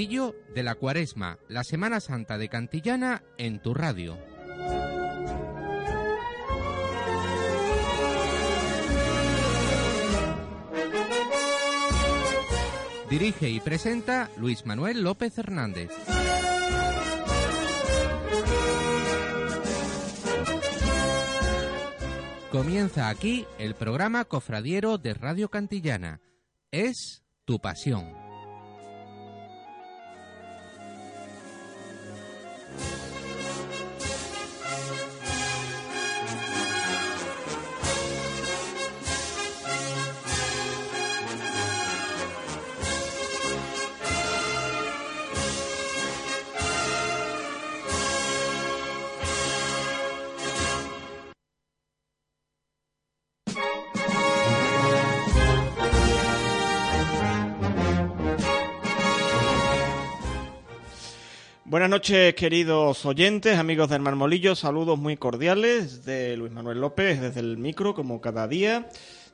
De la cuaresma, la Semana Santa de Cantillana en tu radio. Dirige y presenta Luis Manuel López Hernández. Comienza aquí el programa cofradiero de Radio Cantillana. Es tu pasión. Buenas noches, queridos oyentes, amigos del Marmolillo. Saludos muy cordiales de Luis Manuel López desde el micro, como cada día,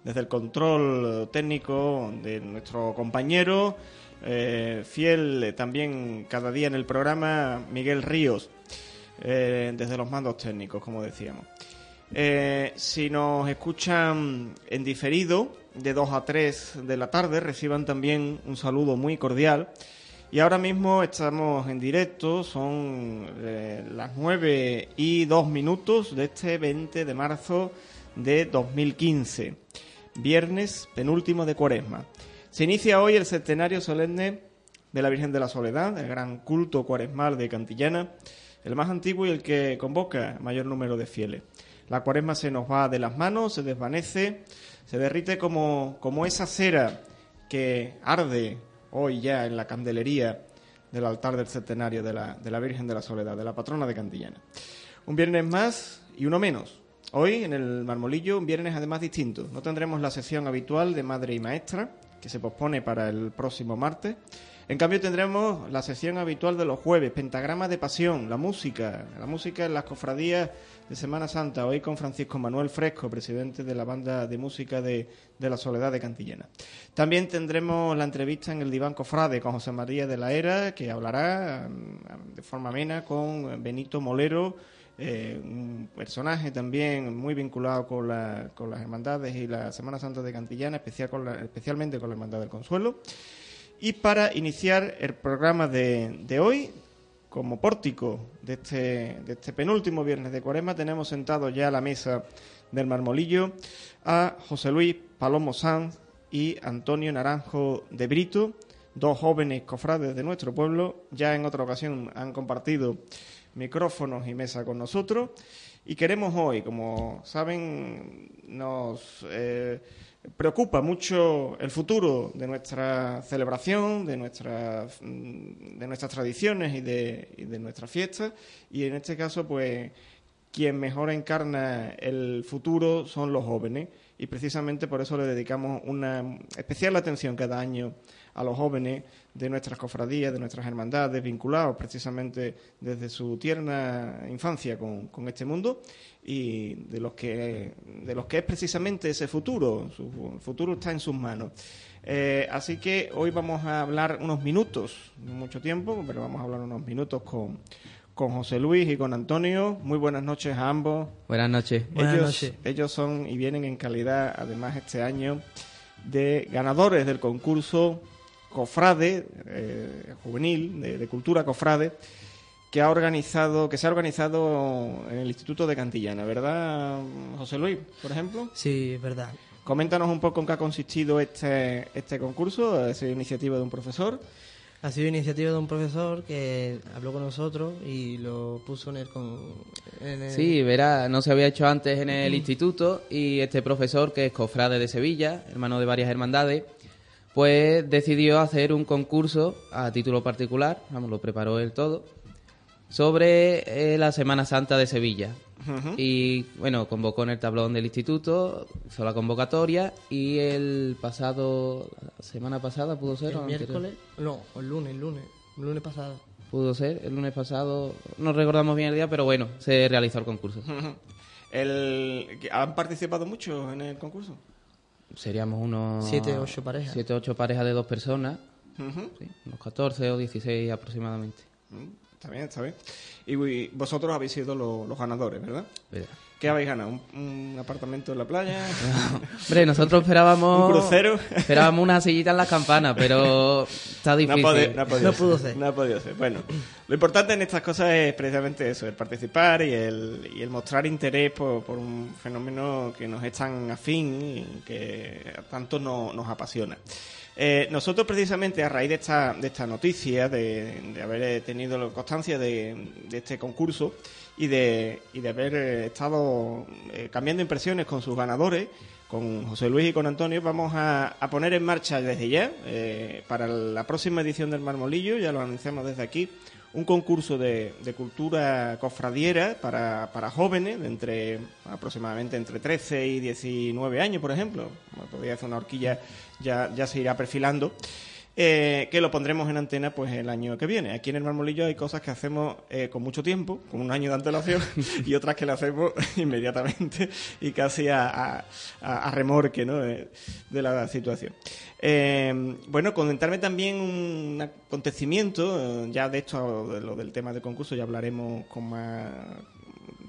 desde el control técnico de nuestro compañero, eh, fiel también cada día en el programa, Miguel Ríos, eh, desde los mandos técnicos, como decíamos. Eh, si nos escuchan en diferido, de 2 a 3 de la tarde, reciban también un saludo muy cordial. Y ahora mismo estamos en directo, son eh, las 9 y 2 minutos de este 20 de marzo de 2015, viernes penúltimo de cuaresma. Se inicia hoy el centenario solemne de la Virgen de la Soledad, el gran culto cuaresmal de Cantillana, el más antiguo y el que convoca mayor número de fieles. La cuaresma se nos va de las manos, se desvanece, se derrite como, como esa cera que arde hoy ya en la candelería del altar del centenario de la, de la Virgen de la Soledad, de la patrona de Cantillana. Un viernes más y uno menos. Hoy en el Marmolillo, un viernes además distinto. No tendremos la sesión habitual de Madre y Maestra, que se pospone para el próximo martes. En cambio tendremos la sesión habitual de los jueves, Pentagrama de Pasión, la música, la música en las cofradías de Semana Santa, hoy con Francisco Manuel Fresco, presidente de la banda de música de, de la Soledad de Cantillana. También tendremos la entrevista en el diván cofrade con José María de la Era, que hablará um, de forma amena con Benito Molero, eh, un personaje también muy vinculado con, la, con las hermandades y la Semana Santa de Cantillana, especial con la, especialmente con la Hermandad del Consuelo. Y para iniciar el programa de, de hoy, como pórtico de este, de este penúltimo viernes de Cuaresma, tenemos sentado ya a la mesa del Marmolillo a José Luis Palomo Sanz y Antonio Naranjo de Brito, dos jóvenes cofrades de nuestro pueblo. Ya en otra ocasión han compartido micrófonos y mesa con nosotros. Y queremos hoy, como saben, nos eh, preocupa mucho el futuro de nuestra celebración, de, nuestras de nuestras tradiciones y de, y de nuestras fiestas. Y en este caso, pues, quien mejor encarna el futuro son los jóvenes. Y precisamente por eso le dedicamos una especial atención cada año a los jóvenes de nuestras cofradías, de nuestras hermandades, vinculados precisamente desde su tierna infancia con, con este mundo y de los que de los que es precisamente ese futuro. Su el futuro está en sus manos. Eh, así que hoy vamos a hablar unos minutos, no mucho tiempo, pero vamos a hablar unos minutos con, con José Luis y con Antonio. Muy buenas noches a ambos. Buenas noches. Ellos, Buenas noches. ellos son y vienen en calidad, además, este año de ganadores del concurso Cofrade eh, juvenil de, de, cultura Cofrade que ha organizado, que se ha organizado en el Instituto de Cantillana, ¿verdad, José Luis, por ejemplo? Sí, es verdad. Coméntanos un poco en qué ha consistido este, este concurso, esa iniciativa de un profesor. Ha sido iniciativa de un profesor que habló con nosotros y lo puso en el... Con, en el- Sí, verá, no se había hecho antes en el instituto y este profesor, que es cofrade de Sevilla, hermano de varias hermandades, pues decidió hacer un concurso a título particular, vamos, lo preparó él todo, sobre eh, la Semana Santa de Sevilla. Y bueno, convocó en el tablón del instituto, hizo la convocatoria y el pasado, la semana pasada pudo ser, el anterior? miércoles... No, el lunes, el lunes. El lunes pasado. pudo ser, el lunes pasado, no recordamos bien el día, pero bueno, se realizó el concurso. El, ¿Han participado mucho en el concurso? Seríamos unos... Siete, ocho parejas. Siete, ocho parejas de dos personas. Sí, unos 14 o 16 aproximadamente. Mm, Está bien, está bien. Y vosotros habéis sido lo- los ganadores, ¿verdad? Verá. ¿Qué habéis ganado? ¿Un, un apartamento en la playa? Hombre, nosotros esperábamos... ¿Un crucero? Esperábamos una sillita en las campanas, pero está difícil. no ha podido No pudo ser. No ha podido ser. Bueno, lo importante en estas cosas es precisamente eso, el participar y el, y el mostrar interés por, por un fenómeno que nos es tan afín y que tanto no- nos apasiona. Eh, nosotros precisamente a raíz de esta, de esta noticia, de, de haber tenido la constancia de, de este concurso y de, y de haber eh, estado eh, cambiando impresiones con sus ganadores, con José Luis y con Antonio, vamos a, a poner en marcha desde ya, eh, para la próxima edición del Marmolillo, ya lo anunciamos desde aquí, un concurso de, de cultura cofradiera para, para jóvenes de entre aproximadamente entre 13 y 19 años, por ejemplo. Podría hacer una horquilla, ya, ya se irá perfilando. Eh, que lo pondremos en antena pues el año que viene. Aquí en el Marmolillo hay cosas que hacemos eh, con mucho tiempo, con un año de antelación, y otras que le hacemos inmediatamente y casi a, a- remorque ¿no? de, de la situación. Eh, bueno, comentarme también un acontecimiento, eh, ya de esto, de lo del tema del concurso, ya hablaremos con más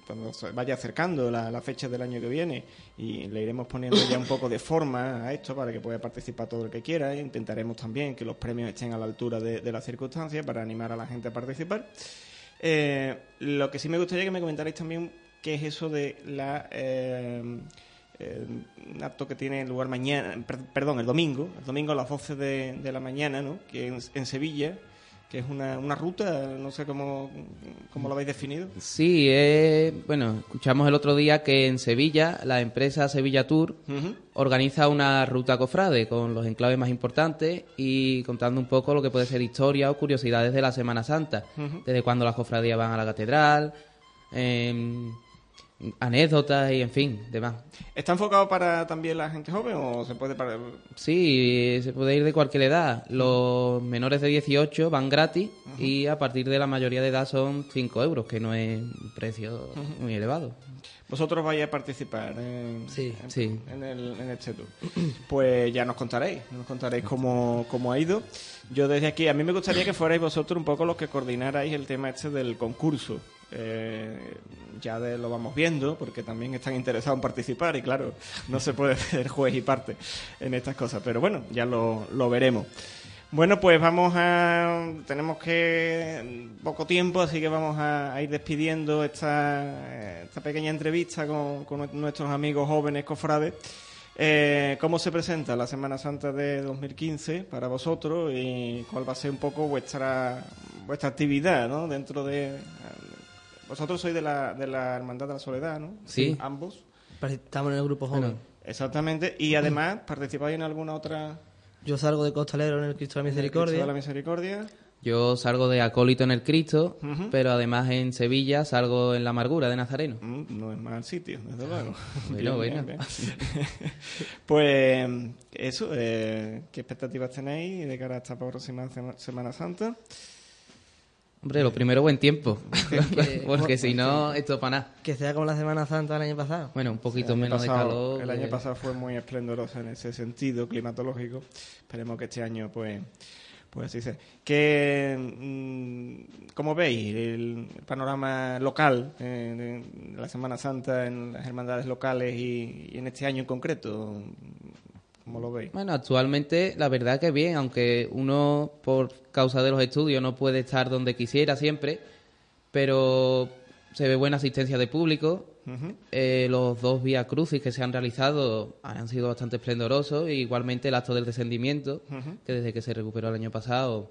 cuando se vaya acercando la, la fecha del año que viene y le iremos poniendo ya un poco de forma a esto para que pueda participar todo el que quiera. e Intentaremos también que los premios estén a la altura de, de las circunstancias para animar a la gente a participar. Eh, lo que sí me gustaría que me comentarais también qué es eso de la eh, eh, un acto que tiene lugar mañana, per- perdón, el domingo, el domingo a las 12 de, de la mañana, ¿no? que en, en Sevilla, que es una, una ruta, no sé cómo, cómo lo habéis definido. Sí, eh, bueno, escuchamos el otro día que en Sevilla la empresa Sevilla Tour organiza una ruta cofrade con los enclaves más importantes y contando un poco lo que puede ser historia o curiosidades de la Semana Santa, desde cuando las cofradías van a la catedral, em, anécdotas y en fin, demás. ¿Está enfocado para también la gente joven o se puede para... Sí, se puede ir de cualquier edad. Los menores de 18 van gratis y a partir de la mayoría de edad son 5 euros, que no es un precio muy elevado. Vosotros vais a participar en, Sí. en, Sí. en el, en este tour. Pues ya nos contaréis, nos contaréis cómo, cómo ha ido. Yo desde aquí, a mí me gustaría que fuerais vosotros un poco los que coordinarais el tema este del concurso. Eh, ya lo vamos viendo, porque también están interesados en participar y claro, no se puede ser juez y parte en estas cosas, pero bueno, ya lo, lo veremos. Bueno, pues vamos a. Tenemos que. poco tiempo, así que vamos a, a ir despidiendo esta, esta pequeña entrevista con, con nuestros amigos jóvenes cofrades. Eh, ¿Cómo se presenta la Semana Santa de 2015 para vosotros y cuál va a ser un poco vuestra vuestra actividad ¿no? dentro de. Vosotros sois de la, de la Hermandad de la Soledad, ¿no? Sí. Ambos. Estamos en el grupo joven. Bueno, Exactamente. Y además, ¿participáis en alguna otra. Yo salgo de costalero en el Cristo de la Cristo Misericordia. de la Misericordia? yo salgo de acólito en el Cristo, Ujú. pero además en Sevilla salgo en la amargura de Nazareno. Mm, No es mal sitio, desde luego. Bueno, bueno. pues eso, eh, ¿qué expectativas tenéis de cara a esta próxima Sema- Semana Santa? Hombre, lo primero, buen tiempo, Que- porque si no, esto para nada. Que sea como la Semana Santa del año pasado. Bueno, un poquito menos pasado- de calor. El año que- pasado fue muy esplendoroso en ese sentido climatológico. Esperemos que este año, pues, pues así sea. Que, mm, ¿Cómo veis el panorama local eh, de la Semana Santa en las hermandades locales y, y en este año en concreto? ¿Cómo lo veis? Bueno, actualmente la verdad que bien, aunque uno por causa de los estudios no puede estar donde quisiera siempre, pero se ve buena asistencia de público. Eh, los dos vía crucis que se han realizado han sido bastante esplendorosos, e igualmente el acto del descendimiento, que desde que se recuperó el año pasado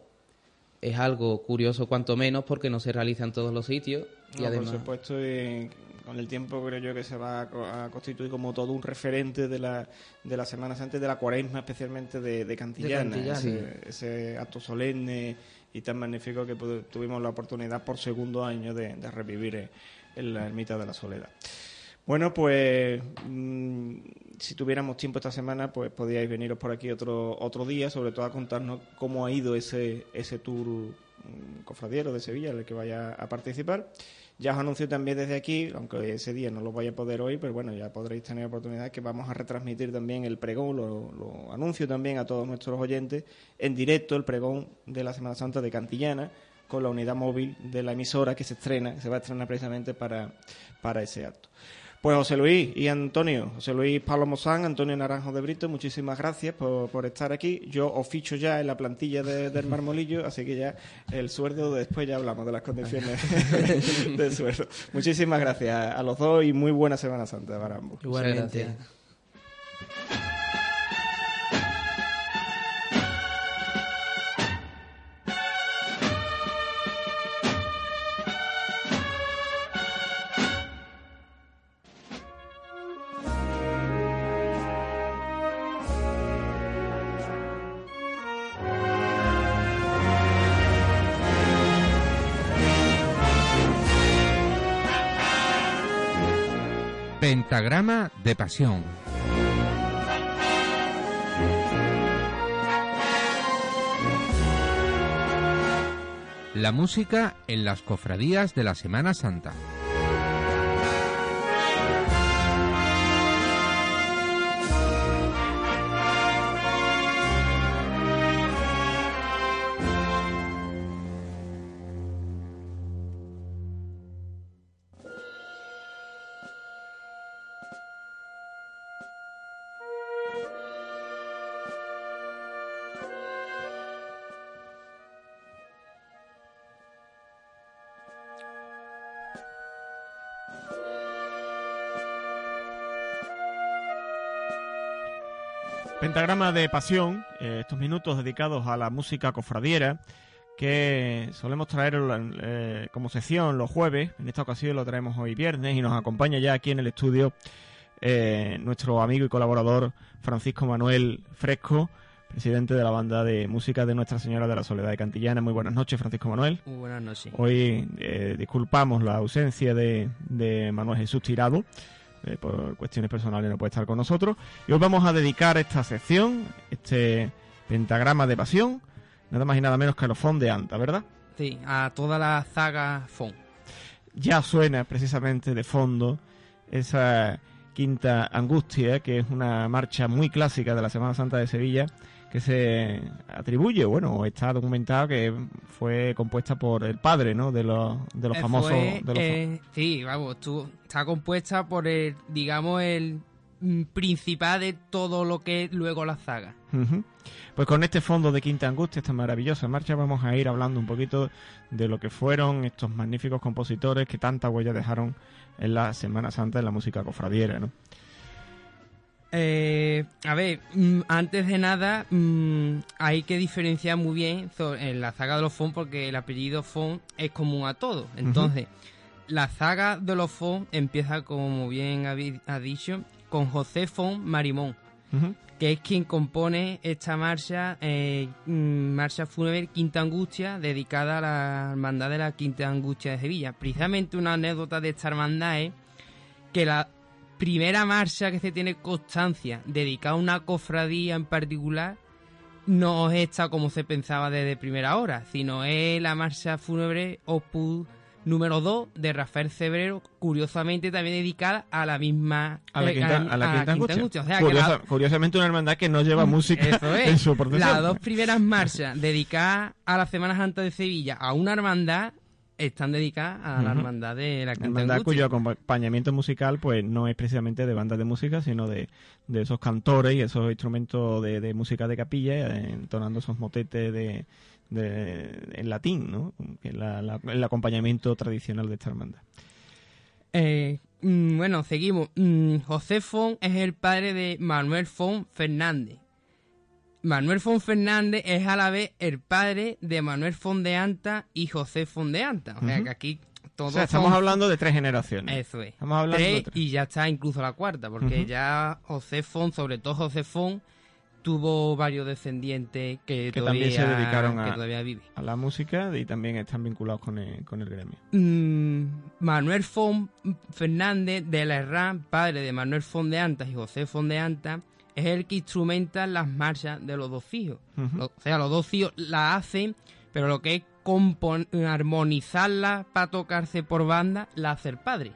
es algo curioso cuanto menos porque no se realiza en todos los sitios. y No, además, Por supuesto, y con el tiempo creo yo que se va a, co- a constituir como todo un referente de la, de las Semanas antes de la cuaresma, especialmente de, de Cantillana. Cantillana. ese, ese acto solemne y tan magnífico que tuvimos la oportunidad por segundo año de, de revivir en la Ermita de la Soledad. Bueno, pues mm, si tuviéramos tiempo esta semana, pues podíais veniros por aquí otro otro día, sobre todo a contarnos cómo ha ido ese ese tour mm, cofradiero de Sevilla, en el que vaya a participar. Ya os anuncio también desde aquí, aunque ese día no lo vaya a poder hoy, pero bueno, ya podréis tener oportunidad que vamos a retransmitir también el pregón, lo, anuncio también a todos nuestros oyentes, en directo el pregón de la Semana Santa de Cantillana, con la unidad móvil de la emisora que se estrena, se va a estrenar precisamente para, para ese acto. Pues José Luis y Antonio, José Luis Pablo Mozán, Antonio Naranjo de Brito, muchísimas gracias por, por estar aquí. Yo os ficho ya en la plantilla de- del marmolillo, así que ya el sueldo, después ya hablamos de las condiciones del sueldo. Muchísimas gracias a los dos y muy buena Semana Santa para ambos. Igualmente. Pentagrama de Pasión. La música en las cofradías de la Semana Santa. Pentagrama de Pasión, eh, estos minutos dedicados a la música cofradiera que solemos traer eh, como sección los jueves, en esta ocasión lo traemos hoy viernes y nos acompaña ya aquí en el estudio eh, nuestro amigo y colaborador Francisco Manuel Fresco, presidente de la banda de música de Nuestra Señora de la Soledad de Cantillana. Muy buenas noches, Francisco Manuel. Muy buenas noches. Hoy eh, disculpamos la ausencia de, de Manuel Jesús Tirado, eh, por cuestiones personales no puede estar con nosotros. Y hoy vamos a dedicar esta sección, este pentagrama de pasión, nada más y nada menos que a los FON de Anta, ¿verdad? Sí, a toda la zaga FON. Ya suena precisamente de fondo esa quinta angustia, que es una marcha muy clásica de la Semana Santa de Sevilla, que se atribuye, bueno, está documentado que fue compuesta por el padre, ¿no? De los, de los Eh, famosos... fue, de los eh, sí, vamos, tú, está compuesta por el, digamos, el mm, principal de todo lo que es luego la zaga. Ujú. Pues con este fondo de Quinta Angustia, esta maravillosa marcha, vamos a ir hablando un poquito de lo que fueron estos magníficos compositores que tanta huella dejaron en la Semana Santa en la música cofradiera, ¿no? Eh, a ver, mm, antes de nada, mm, hay que diferenciar muy bien en la zaga de los Fon porque el apellido Fon es común a todos. Entonces, la zaga de los Fon empieza, como bien ha dicho, con José Fon Marimón, que es quien compone esta marcha, eh, mm, marcha fúnebre Quinta Angustia, dedicada a la hermandad de la Quinta Angustia de Sevilla. Precisamente una anécdota de esta hermandad es que la primera marcha que se tiene constancia dedicada a una cofradía en particular no es esta como se pensaba desde primera hora, sino es la marcha fúnebre Opus número 2 de Rafael Cebrero, curiosamente también dedicada a la misma A la eh, Quinta, a la Quinta Angustia. O sea, que Curiosa- la- Curiosamente una hermandad que no lleva música eso es. en su procesión. Las dos primeras marchas dedicadas a la Semana Santa de Sevilla a una hermandad están dedicadas a la hermandad de la hermandad Angustia. cuyo acompañamiento musical pues no es precisamente de bandas de música, sino de, de esos cantores y esos instrumentos de, de música de capilla, eh, entonando esos motetes de, de- en latín, ¿no? Que es la- la- el acompañamiento tradicional de esta hermandad. Eh, mm, bueno, seguimos. Mm, José Fon es el padre de Manuel Fon Fernández. Manuel Fon Fernández es a la vez el padre de Manuel Fondeanta y José Fondeanta. O sea que aquí todos O sea, estamos son- hablando de tres generaciones. Eso es. Estamos hablando Tres, de tres. y ya está incluso la cuarta, porque ya José Fon, sobre todo José Fon, tuvo varios descendientes que, Que todavía, también se dedicaron a- todavía viven. A la música y también están vinculados con el, con el gremio. Mm, Manuel Fon Fernández de la Herrán, padre de Manuel Fon de Antas y José Fon de Antas, es el que instrumenta las marchas de los dos hijos. Ujú. Lo- o sea, los dos hijos la hacen, pero lo que es armonizarla para tocarse por banda, la hace el padre.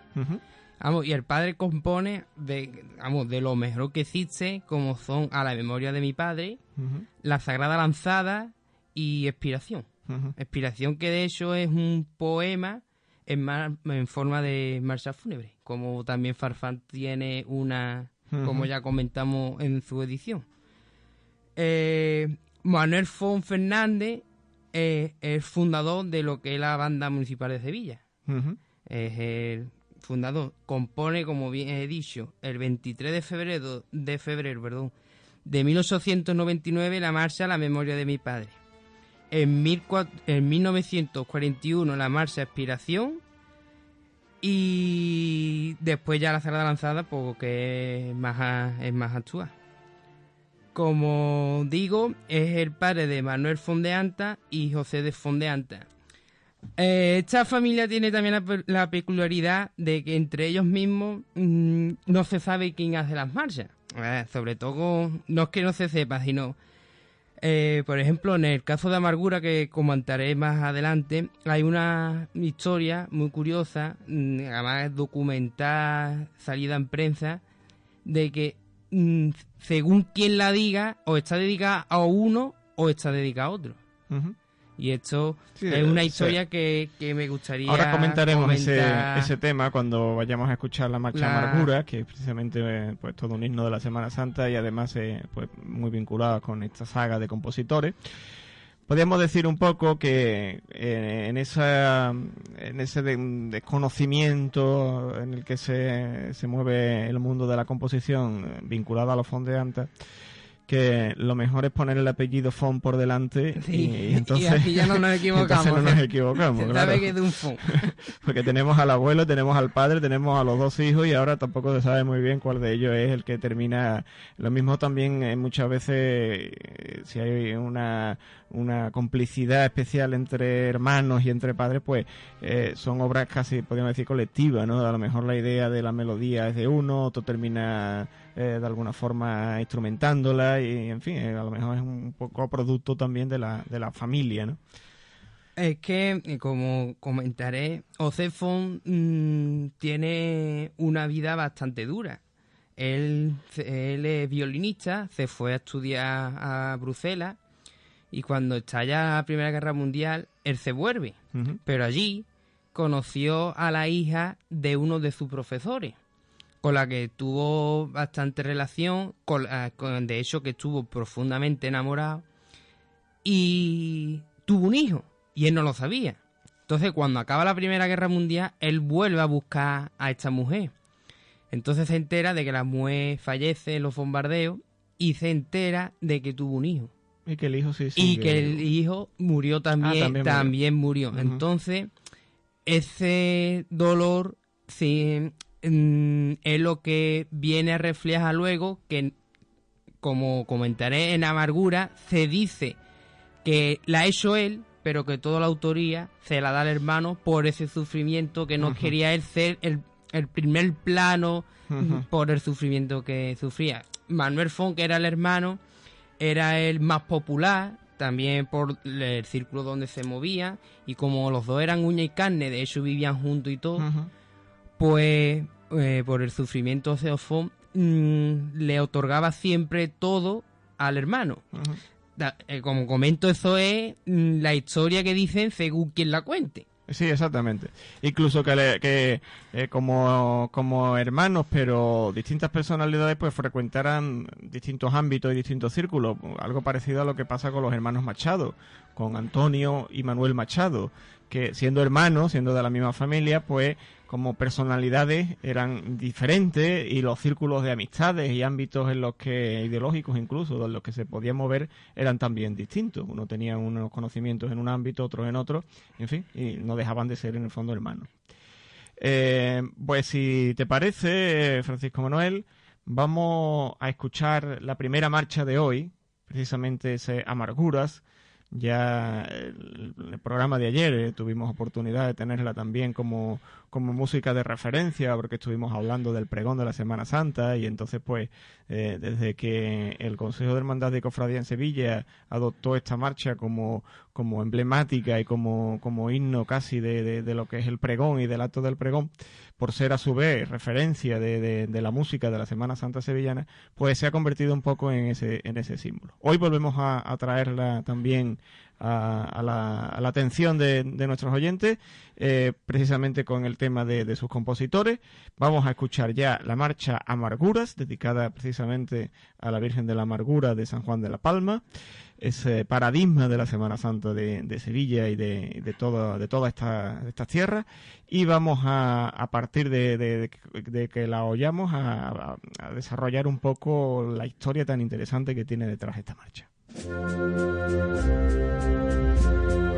Vamos, y el padre compone de, vamos, de lo mejor que existe, como son A la memoria de mi padre. La Sagrada Lanzada y Expiración. Expiración que de hecho es un poema en, mar- en forma de marcha fúnebre, como también Farfán tiene una, como ya comentamos en su edición. Eh, Manuel Fon Fernández es el fundador de lo que es la banda municipal de Sevilla. Es el fundador. Compone, como bien he dicho, el 23 de febrero, de febrero perdón, de 1899 la marcha a la memoria de mi padre. En, 1400 en 1941 la marcha Aspiración y después ya la Sagrada Lanzada porque es más, es más actual. Como digo, es el padre de Manuel Fondeanta y José de Fondeanta. Eh, esta familia tiene también la peculiaridad de que entre ellos mismos mm, no se sabe quién hace las marchas. Eh, sobre todo, no es que no se sepa, sino, eh, por ejemplo, en el caso de Amargura, que comentaré más adelante, hay una historia muy curiosa, mm, además documentada, salida en prensa, de que mm, según quien la diga, o está dedicada a uno o está dedicada a otro. Y esto Sí, es una sí. historia que, que me gustaría Ahora comentaremos ese, comentar. ese tema cuando vayamos a escuchar la marcha La- Amargura, que es precisamente pues todo un himno de la Semana Santa y además eh, pues muy vinculado con esta saga de compositores. Podríamos decir un poco que eh, en esa en ese de- desconocimiento en el que se, se mueve el mundo de la composición vinculado a los fondeantes que lo mejor es poner el apellido Fon por delante Sí, y, y entonces y aquí ya no nos equivocamos. entonces no nos equivocamos Se claro. sabe que es de un fon. Porque tenemos al abuelo, tenemos al padre, tenemos a los dos hijos y ahora tampoco se sabe muy bien cuál de ellos es el que termina. Lo mismo también eh, muchas veces eh, si hay una, una complicidad especial entre hermanos y entre padres, pues eh, son obras casi, podríamos decir, colectivas, ¿no? A lo mejor la idea de la melodía es de uno, otro termina eh, de alguna forma instrumentándola y, en fin, eh, a lo mejor es un poco producto también de la, de la familia, ¿no? Es que, eh, como comentaré, José Fon mm, tiene una vida bastante dura. Él, él es violinista, se fue a estudiar a Bruselas y cuando estalla la Primera Guerra Mundial, él se vuelve. Pero allí conoció a la hija de uno de sus profesores, con la que tuvo bastante relación, con, de hecho que estuvo profundamente enamorado, y tuvo un hijo, y él no lo sabía. Entonces, cuando acaba la Primera Guerra Mundial, él vuelve a buscar a esta mujer. Entonces se entera de que la mujer fallece en los bombardeos y se entera de que tuvo un hijo Y que el hijo sí y sigue que el hijo murió también, Ah, también también murió. Entonces, ese dolor sí, mm, es lo que viene a reflejar luego que, como comentaré en Amargura, se dice que la ha hecho él, pero que toda la autoría se la da al hermano por ese sufrimiento que no quería él ser el, el primer plano Ujú. por el sufrimiento que sufría. Manuel Fon, que era el hermano, era el más popular, también por el círculo donde se movía, y como los dos eran uña y carne, de hecho vivían juntos y todo. Pues eh, por el sufrimiento de mm, le otorgaba siempre todo al hermano. Da- eh, como comento, eso es mm, la historia que dicen según quien la cuente. Sí, exactamente. Incluso que, le- que eh, como, como hermanos, pero distintas personalidades, pues frecuentaran distintos ámbitos y distintos círculos. Algo parecido a lo que pasa con los hermanos Machado. con Antonio y Manuel Machado, que siendo hermanos, siendo de la misma familia, pues como personalidades eran diferentes y los círculos de amistades y ámbitos en los que ideológicos incluso en los que se podía mover eran también distintos. Uno tenía unos conocimientos en un ámbito, otros en otro, en fin, y no dejaban de ser en el fondo hermanos. Eh, pues si te parece, Francisco Manuel, vamos a escuchar la primera marcha de hoy, precisamente ese Amarguras, ya el, el, programa de ayer eh, tuvimos oportunidad de tenerla también como, como música de referencia porque estuvimos hablando del pregón de la Semana Santa y entonces pues eh, desde que el Consejo de Hermandad de Cofradía en Sevilla adoptó esta marcha como, como emblemática y como, como himno casi de, de, de, lo que es el pregón y del acto del pregón, por ser a su vez referencia de, de, la música de la Semana Santa sevillana, pues se ha convertido un poco en ese, en ese símbolo. Hoy volvemos a, a traerla también a, a, la, a la, atención de, de nuestros oyentes, eh, precisamente con el tema de, sus compositores. Vamos a escuchar ya la marcha Amarguras, dedicada precisamente a la Virgen de la Amargura de San Juan de la Palma, ese paradigma de la Semana Santa de, Sevilla y de, de, todo, de todas estas esta tierras. Y vamos a, a partir de, que la oyamos a desarrollar un poco la historia tan interesante que tiene detrás esta marcha. Thank you.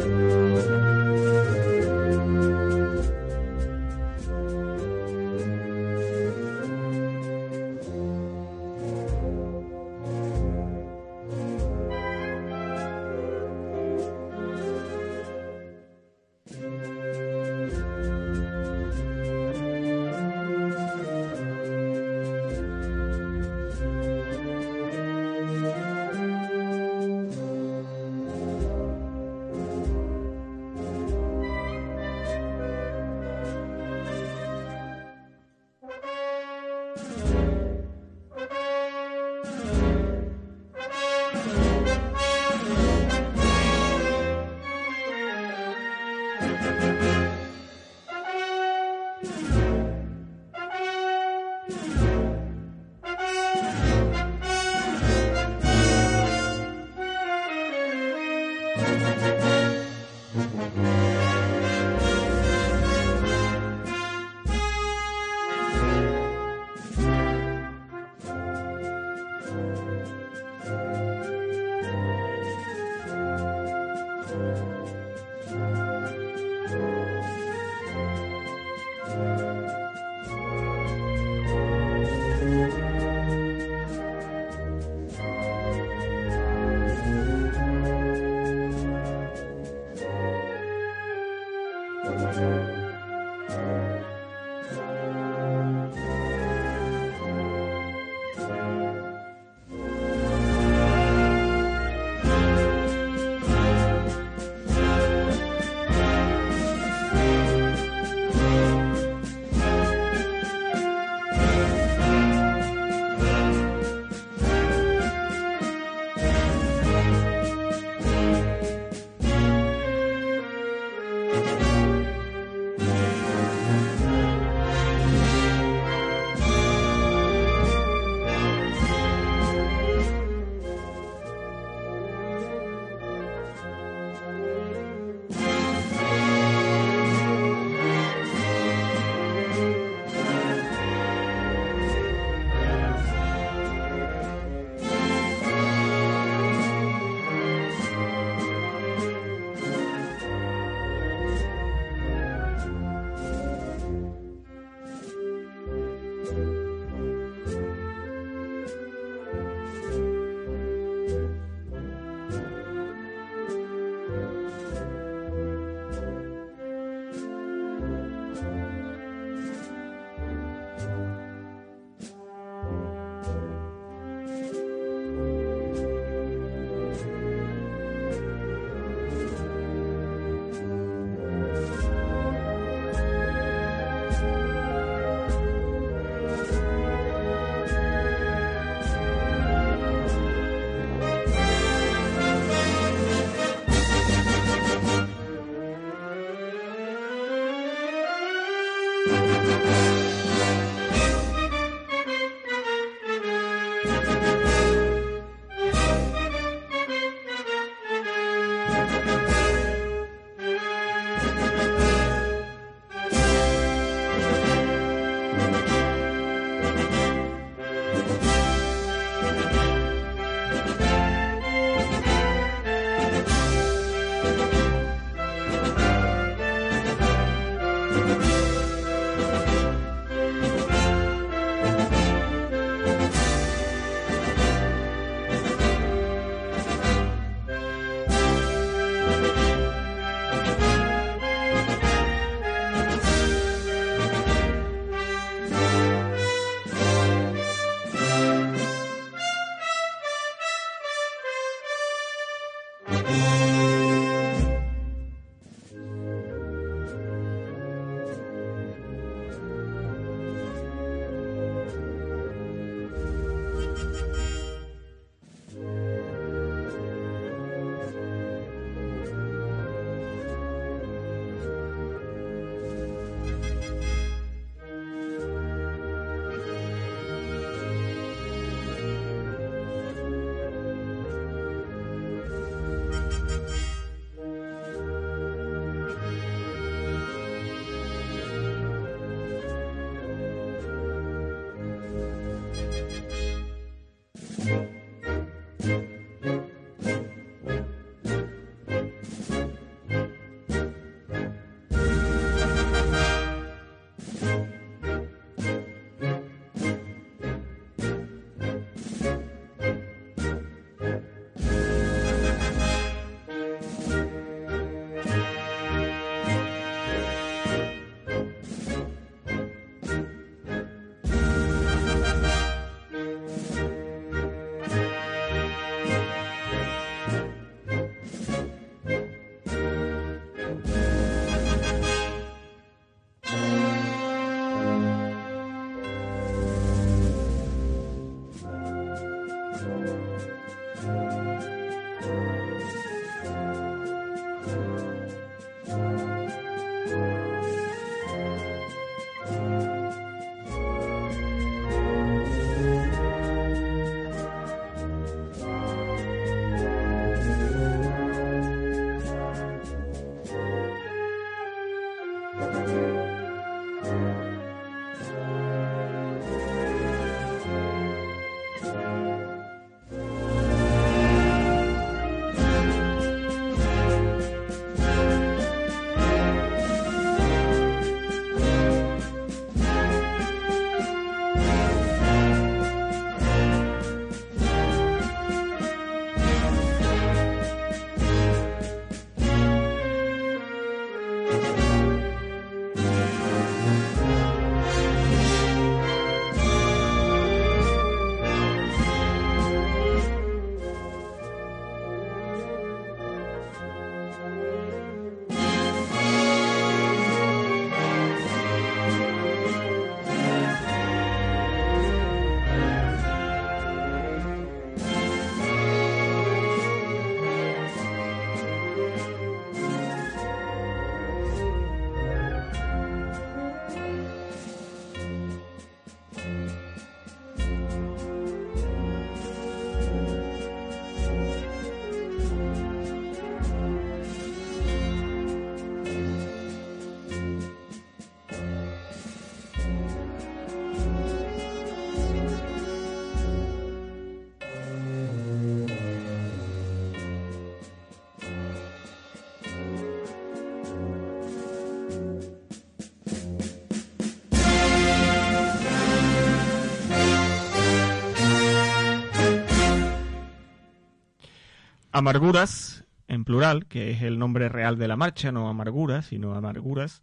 Amarguras, en plural, que es el nombre real de la marcha, no Amarguras, sino Amarguras,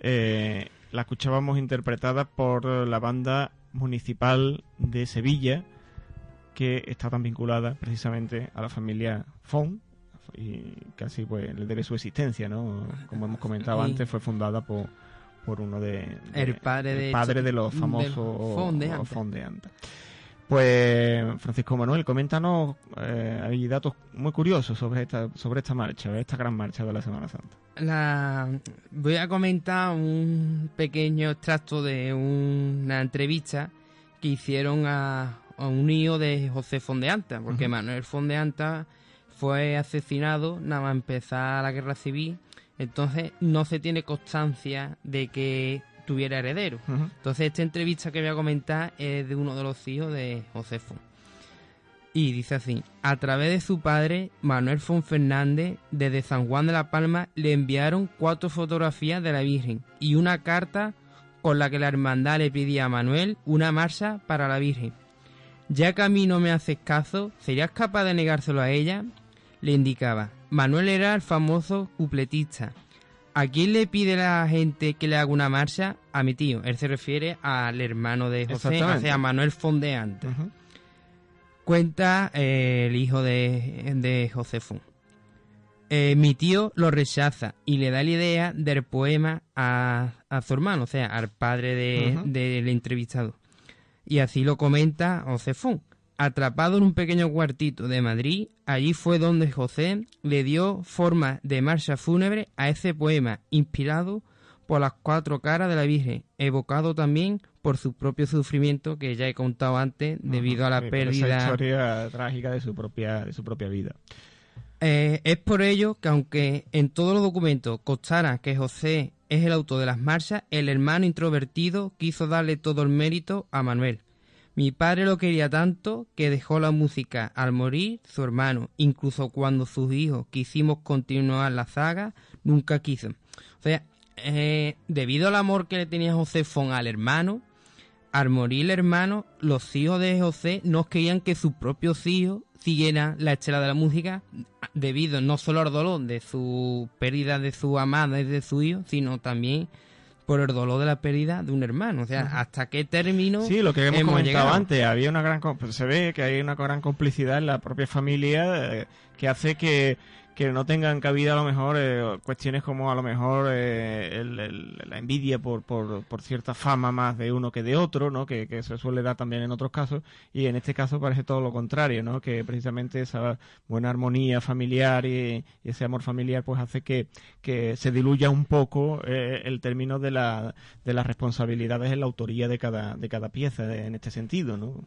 eh, la escuchábamos interpretada por la banda municipal de Sevilla, que está tan vinculada precisamente a la familia Fon, y casi pues le debe su existencia, ¿no? Como hemos comentado antes, fue fundada por, por uno de, de- El padre de- padre de los famosos Fondeanta. Fondeanta. Pues Francisco Manuel, coméntanos, eh, hay datos muy curiosos sobre esta sobre esta marcha, esta gran marcha de la Semana Santa. La, voy a comentar un pequeño extracto de una entrevista que hicieron a, a un hijo de José Fondeanta, porque. Manuel Fondeanta fue asesinado nada más empezar la guerra civil, entonces no se tiene constancia de que tuviera heredero. Entonces esta entrevista que voy a comentar es de uno de los hijos de José Fon. Y dice así, a través de su padre, Manuel Fon Fernández, desde San Juan de la Palma, le enviaron cuatro fotografías de la Virgen y una carta con la que la hermandad le pedía a Manuel una marcha para la Virgen. Ya que a mí no me haces caso, ¿serías capaz de negárselo a ella? Le indicaba. Manuel era el famoso cupletista. ¿A quién le pide la gente que le haga una marcha? A mi tío. Él se refiere al hermano de José, o sea, a Manuel Fondeante. Cuenta eh, el hijo de, de José Fon. Eh, mi tío lo rechaza y le da la idea del poema a, a su hermano, o sea, al padre de- del entrevistado. Y así lo comenta José Fon. Atrapado en un pequeño cuartito de Madrid, allí fue donde José le dio forma de marcha fúnebre a ese poema, inspirado por las cuatro caras de la Virgen, evocado también por su propio sufrimiento que ya he contado antes debido a la Esa pérdida. historia trágica de su propia de su propia vida. Eh, es por ello que aunque en todos los documentos constara que José es el autor de las marchas, el hermano introvertido quiso darle todo el mérito a Manuel. Mi padre lo quería tanto que dejó la música al morir su hermano, incluso cuando sus hijos quisimos continuar la saga, nunca quiso. O sea, eh, debido al amor que le tenía José Fon al hermano, al morir el hermano, los hijos de José no querían que sus propios hijos siguieran la estela de la música debido no solo al dolor de su pérdida de su amada y de su hijo, sino también por el dolor de la pérdida de un hermano. O sea, hasta qué término Sí, lo que hemos, hemos comentado llegado. antes, había una gran se ve que hay una gran complicidad en la propia familia eh, que hace que, que no tengan cabida a lo mejor eh, cuestiones como a lo mejor eh, la envidia por, por, por cierta fama más de uno que de otro, ¿no? Que, que se suele dar también en otros casos y en este caso parece todo lo contrario, ¿no? Que precisamente esa buena armonía familiar y, ese amor familiar pues hace que, que se diluya un poco eh, el término de, la, de las responsabilidades en la autoría de cada, de cada pieza en este sentido, ¿no?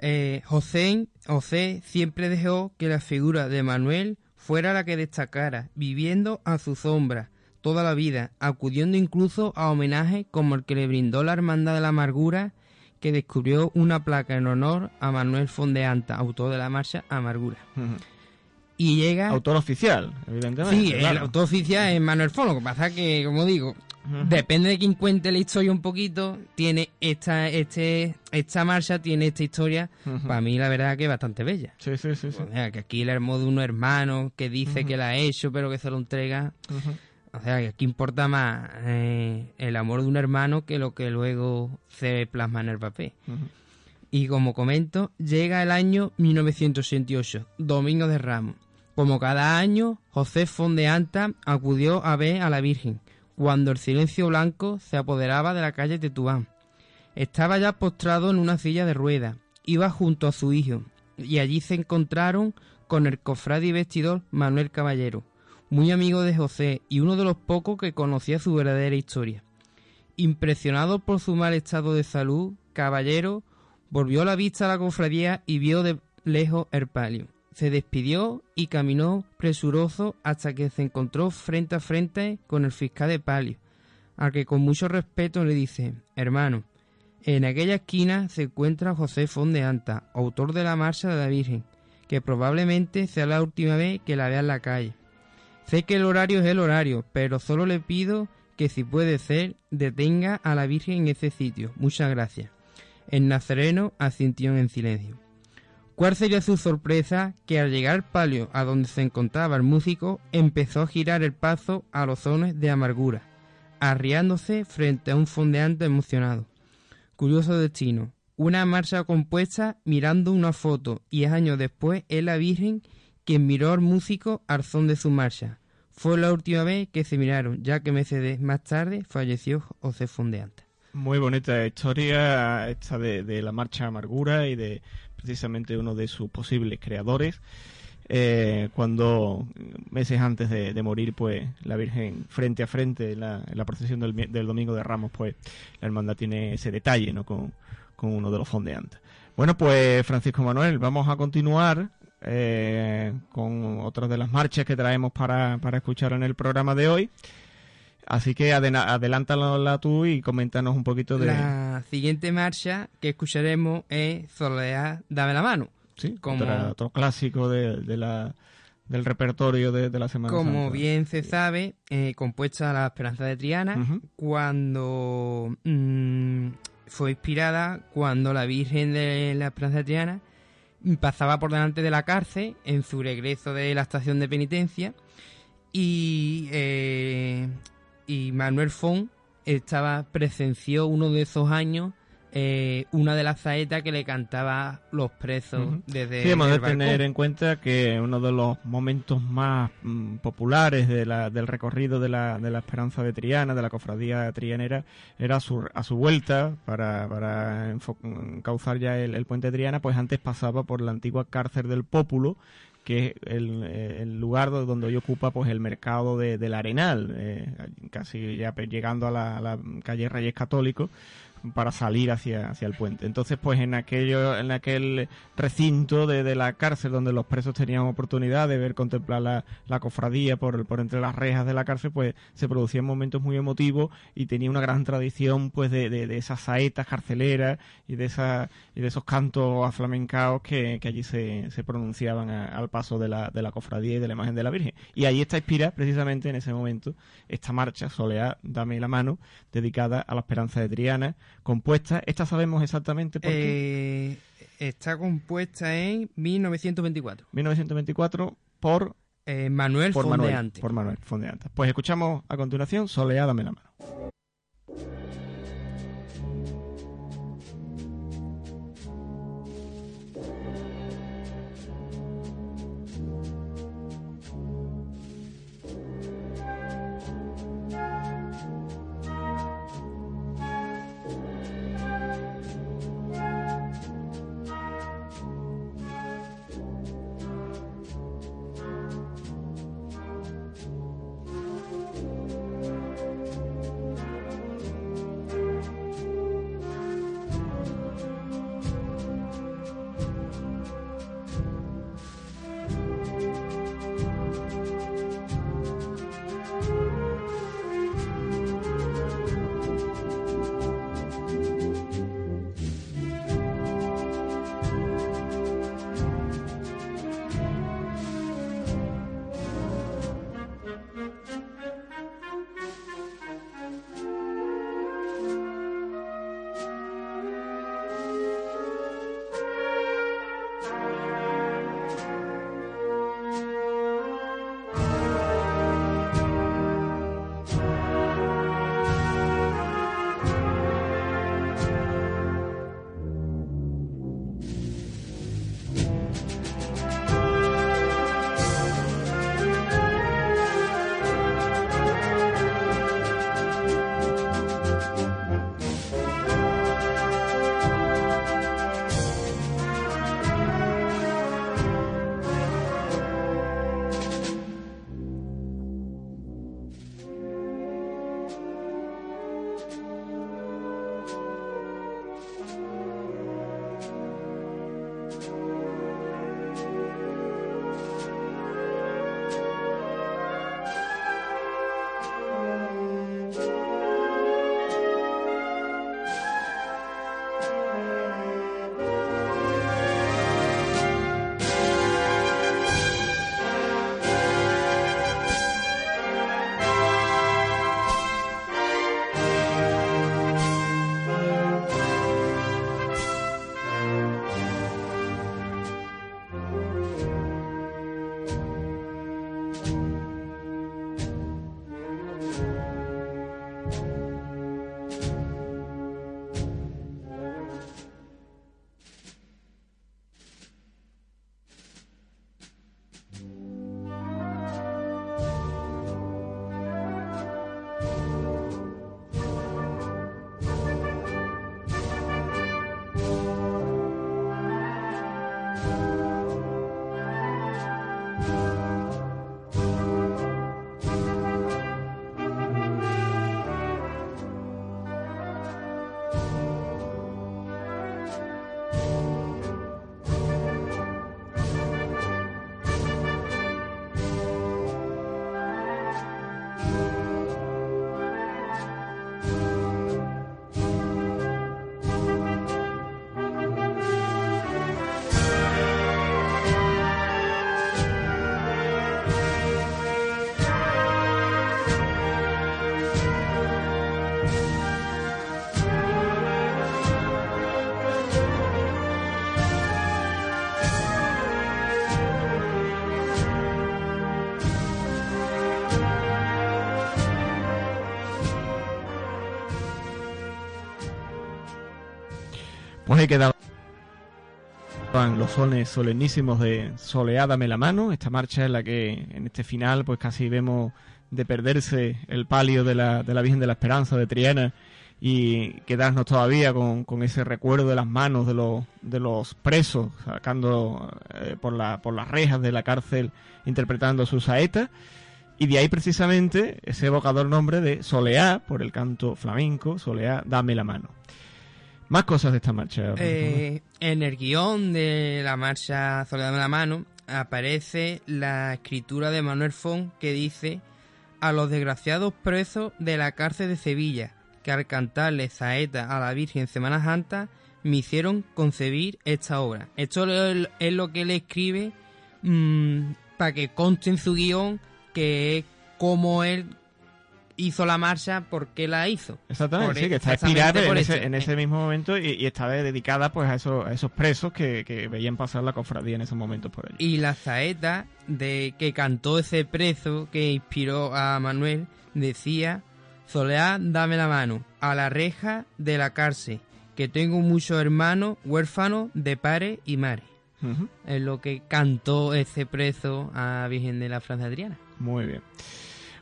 Eh, José, José siempre dejó que la figura de Manuel fuera la que destacara, viviendo a su sombra toda la vida, acudiendo incluso a homenajes como el que le brindó la Hermandad de la Amargura, que descubrió una placa en honor a Manuel Fondeanta, autor de la marcha Amargura. Y llega... Autor oficial, evidentemente. Sí, el autor oficial es Manuel Fon, lo que pasa que, como digo, depende de quien cuente la historia un poquito, tiene esta, este, esta marcha, tiene esta historia, para mí la verdad que es bastante bella. Sí, sí, sí. sí. O sea, que aquí el hermoso de unos hermanos que dice que la ha hecho pero que se lo entrega. O sea, que aquí importa más eh, el amor de un hermano que lo que luego se plasma en el papel. Y como comento, llega el año 1988, Domingo de Ramos. Como cada año, José Fondeanta acudió a ver a la Virgen, cuando el silencio blanco se apoderaba de la calle Tetuán. Estaba ya postrado en una silla de ruedas, iba junto a su hijo, y allí se encontraron con el cofrade y vestidor Manuel Caballero, muy amigo de José y uno de los pocos que conocía su verdadera historia. Impresionado por su mal estado de salud, Caballero volvió la vista a la cofradía y vio de lejos el palio. Se despidió y caminó presuroso hasta que se encontró frente a frente con el fiscal de palio, al que con mucho respeto le dice, hermano, en aquella esquina se encuentra José Fondeanta, autor de la Marcha de la Virgen, que probablemente sea la última vez que la vea en la calle. Sé que el horario es el horario, pero solo le pido que si puede ser, detenga a la Virgen en ese sitio. Muchas gracias. El nazareno asintió en silencio. ¿Cuál sería su sorpresa que al llegar al palio a donde se encontraba el músico empezó a girar el paso a los sones de amargura, arriándose frente a un fondeante emocionado? Curioso destino, una marcha compuesta mirando una foto y años después es la Virgen quien miró al músico al son de su marcha. Fue la última vez que se miraron, ya que meses más tarde falleció José Fondeante. Muy bonita historia esta de, la marcha Amargura y de precisamente uno de sus posibles creadores. Eh, cuando meses antes de, morir, pues la Virgen frente a frente en la, procesión del, Domingo de Ramos, pues la hermandad tiene ese detalle, ¿no? Con, con uno de los fondeantes. Bueno, pues Francisco Manuel, vamos a continuar eh, con otras de las marchas que traemos para, para escuchar en el programa de hoy. Así que adelántala tú y coméntanos un poquito de... La siguiente marcha que escucharemos es Soledad, dame la mano. Sí, como otro clásico de, la, del repertorio de, la Semana Como bien se sabe, eh, compuesta la Esperanza de Triana, cuando mm, fue inspirada cuando la Virgen de la Esperanza de Triana pasaba por delante de la cárcel en su regreso de la estación de penitencia y eh, y Manuel Font estaba presenció uno de esos años eh, una de las saetas que le cantaba los presos desde sí, hemos de tener en cuenta que uno de los momentos más mm, populares de la, del recorrido de la, de la Esperanza de Triana, de la cofradía trianera, era a su, a su vuelta para, para causar ya el, el puente Triana, pues antes pasaba por la antigua cárcel del Pópulo, que es el, lugar donde hoy ocupa pues el mercado de, del Arenal, eh, casi ya llegando a la, la calle Reyes Católicos, para salir hacia, hacia el puente. Entonces, pues en aquello, en aquel recinto de, de la cárcel donde los presos tenían oportunidad de ver contemplar la, la cofradía por, por entre las rejas de la cárcel, pues se producían momentos muy emotivos y tenía una gran tradición pues de, de, esas saetas carceleras y de esa, y de esos cantos aflamencados que, que allí se, se pronunciaban al paso de la, de la cofradía y de la imagen de la Virgen. Y ahí está inspirada precisamente en ese momento esta marcha, Soleá, dame la mano, dedicada a la esperanza de Triana, compuesta. ¿Esta sabemos exactamente por qué? Eh, está compuesta en 1924. 1924 por... Eh, Manuel Fondeante. por Manuel Fondeante. Pues escuchamos a continuación Soleá, dame la mano. Ahí quedaban los sones solemnísimos de Soleádame la mano, esta marcha en la que en este final pues casi vemos de perderse el palio de la, de la Virgen de la Esperanza de Triana y quedarnos todavía con, con ese recuerdo de las manos de los, de los presos, sacando eh, por, la, por las rejas de la cárcel, interpretando sus saetas. Y de ahí precisamente ese evocador nombre de Soleá, por el canto flamenco, Soleá, dame la mano. Más cosas de esta marcha. Eh, en el guion de la marcha Soledad de la Mano aparece la escritura de Manuel Font que dice a los desgraciados presos de la cárcel de Sevilla que al cantarle saeta a la Virgen Semana Santa me hicieron concebir esta obra. Esto es lo que él escribe mmm, para que conste en su guion que es como él hizo la marcha, ¿por qué la hizo? Exactamente, sí, que está inspirada en, ese, en ese, mismo momento y, y, está dedicada pues a esos, a esos presos que, que, veían pasar la cofradía en esos momentos por allí. Y la saeta de que cantó ese preso que inspiró a Manuel decía, Soleá, dame la mano, a la reja de la cárcel, que tengo muchos hermanos huérfanos de pare y mare. Uh -huh. Es lo que cantó ese preso a Virgen de la Francia Adriana. Muy bien.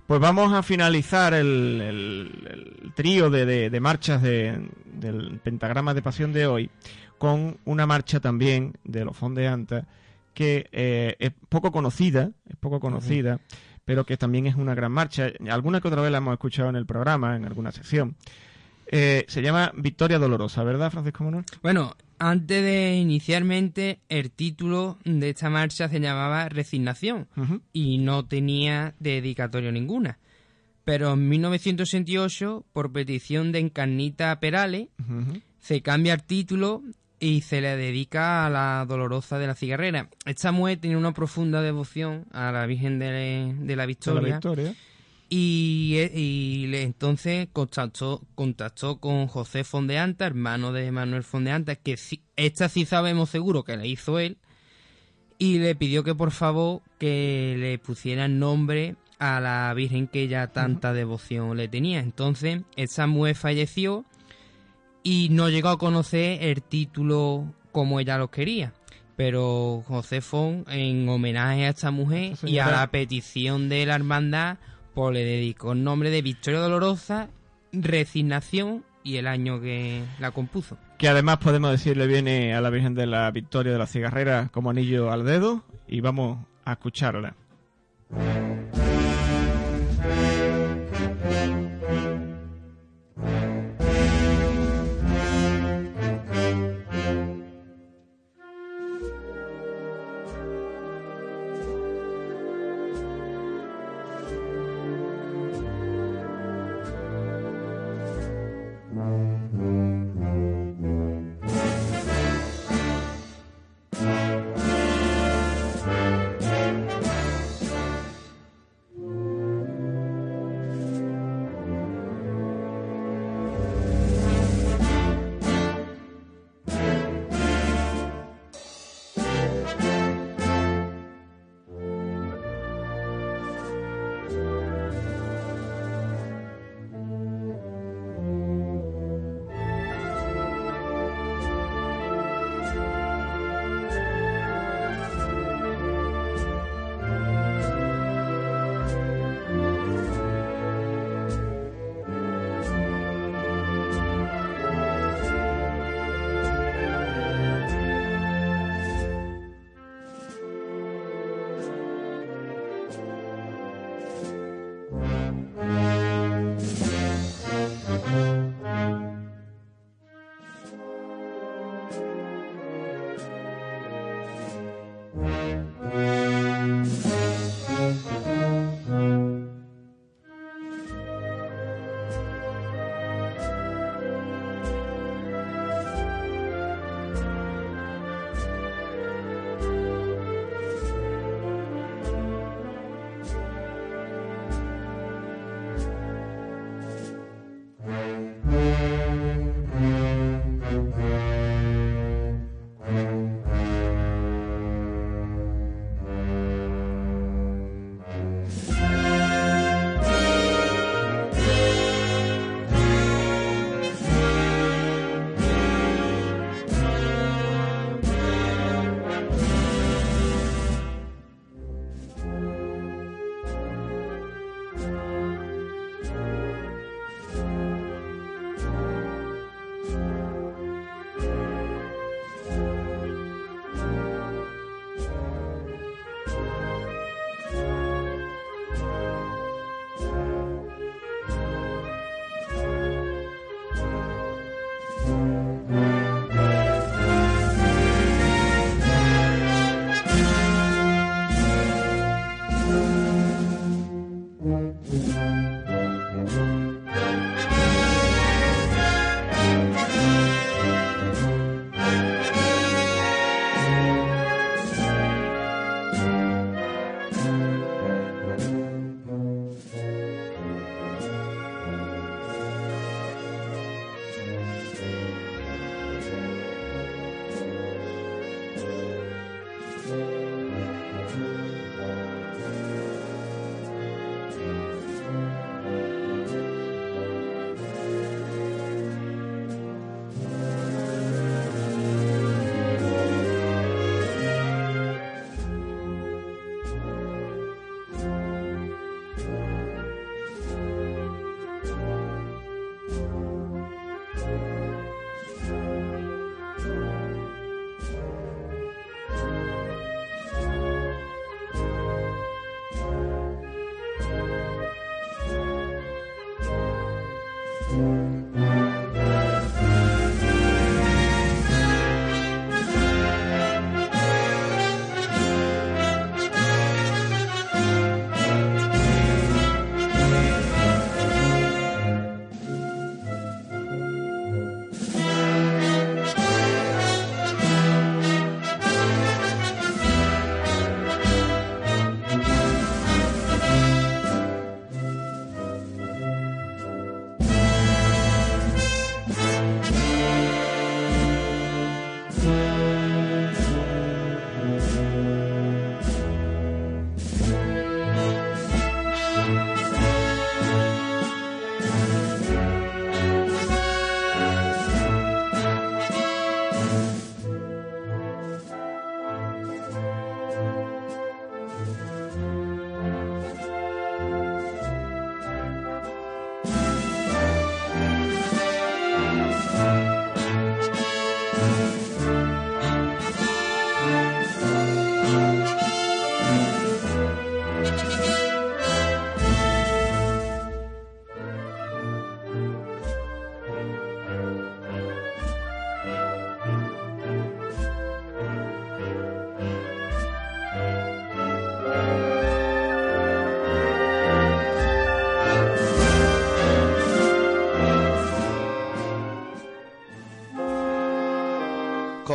Pues vamos a finalizar el, el, el trío de, de, de marchas de, del pentagrama de pasión de hoy con una marcha también de los fondeantes que eh, es poco conocida, es poco conocida, pero que también es una gran marcha. Alguna que otra vez la hemos escuchado en el programa, en alguna sección. Eh, se llama Victoria Dolorosa, ¿verdad, Francisco Manuel? Bueno, antes de inicialmente el título de esta marcha se llamaba Resignación uh -huh. y no tenía dedicatoria ninguna. Pero en 1968, por petición de Encarnita Perales, uh -huh. se cambia el título y se le dedica a la Dolorosa de la Cigarrera. Esta mujer tiene una profunda devoción a la Virgen de, de la Victoria. De la Victoria. Y, y le, entonces contactó, contactó con José Fondeanta, hermano de Manuel Fondeanta, que sí, esta sí sabemos seguro que la hizo él, y le pidió que por favor que le pusiera el nombre a la Virgen que ya tanta uh -huh. devoción le tenía. Entonces, esa mujer falleció y no llegó a conocer el título como ella lo quería. Pero José Fon, en homenaje a esta mujer y a la petición de la hermandad, pues le dedicó el nombre de Victoria Dolorosa, Resignación y el año que la compuso. Que además podemos decirle viene a la Virgen de la Victoria de la Cigarrera como anillo al dedo y vamos a escucharla.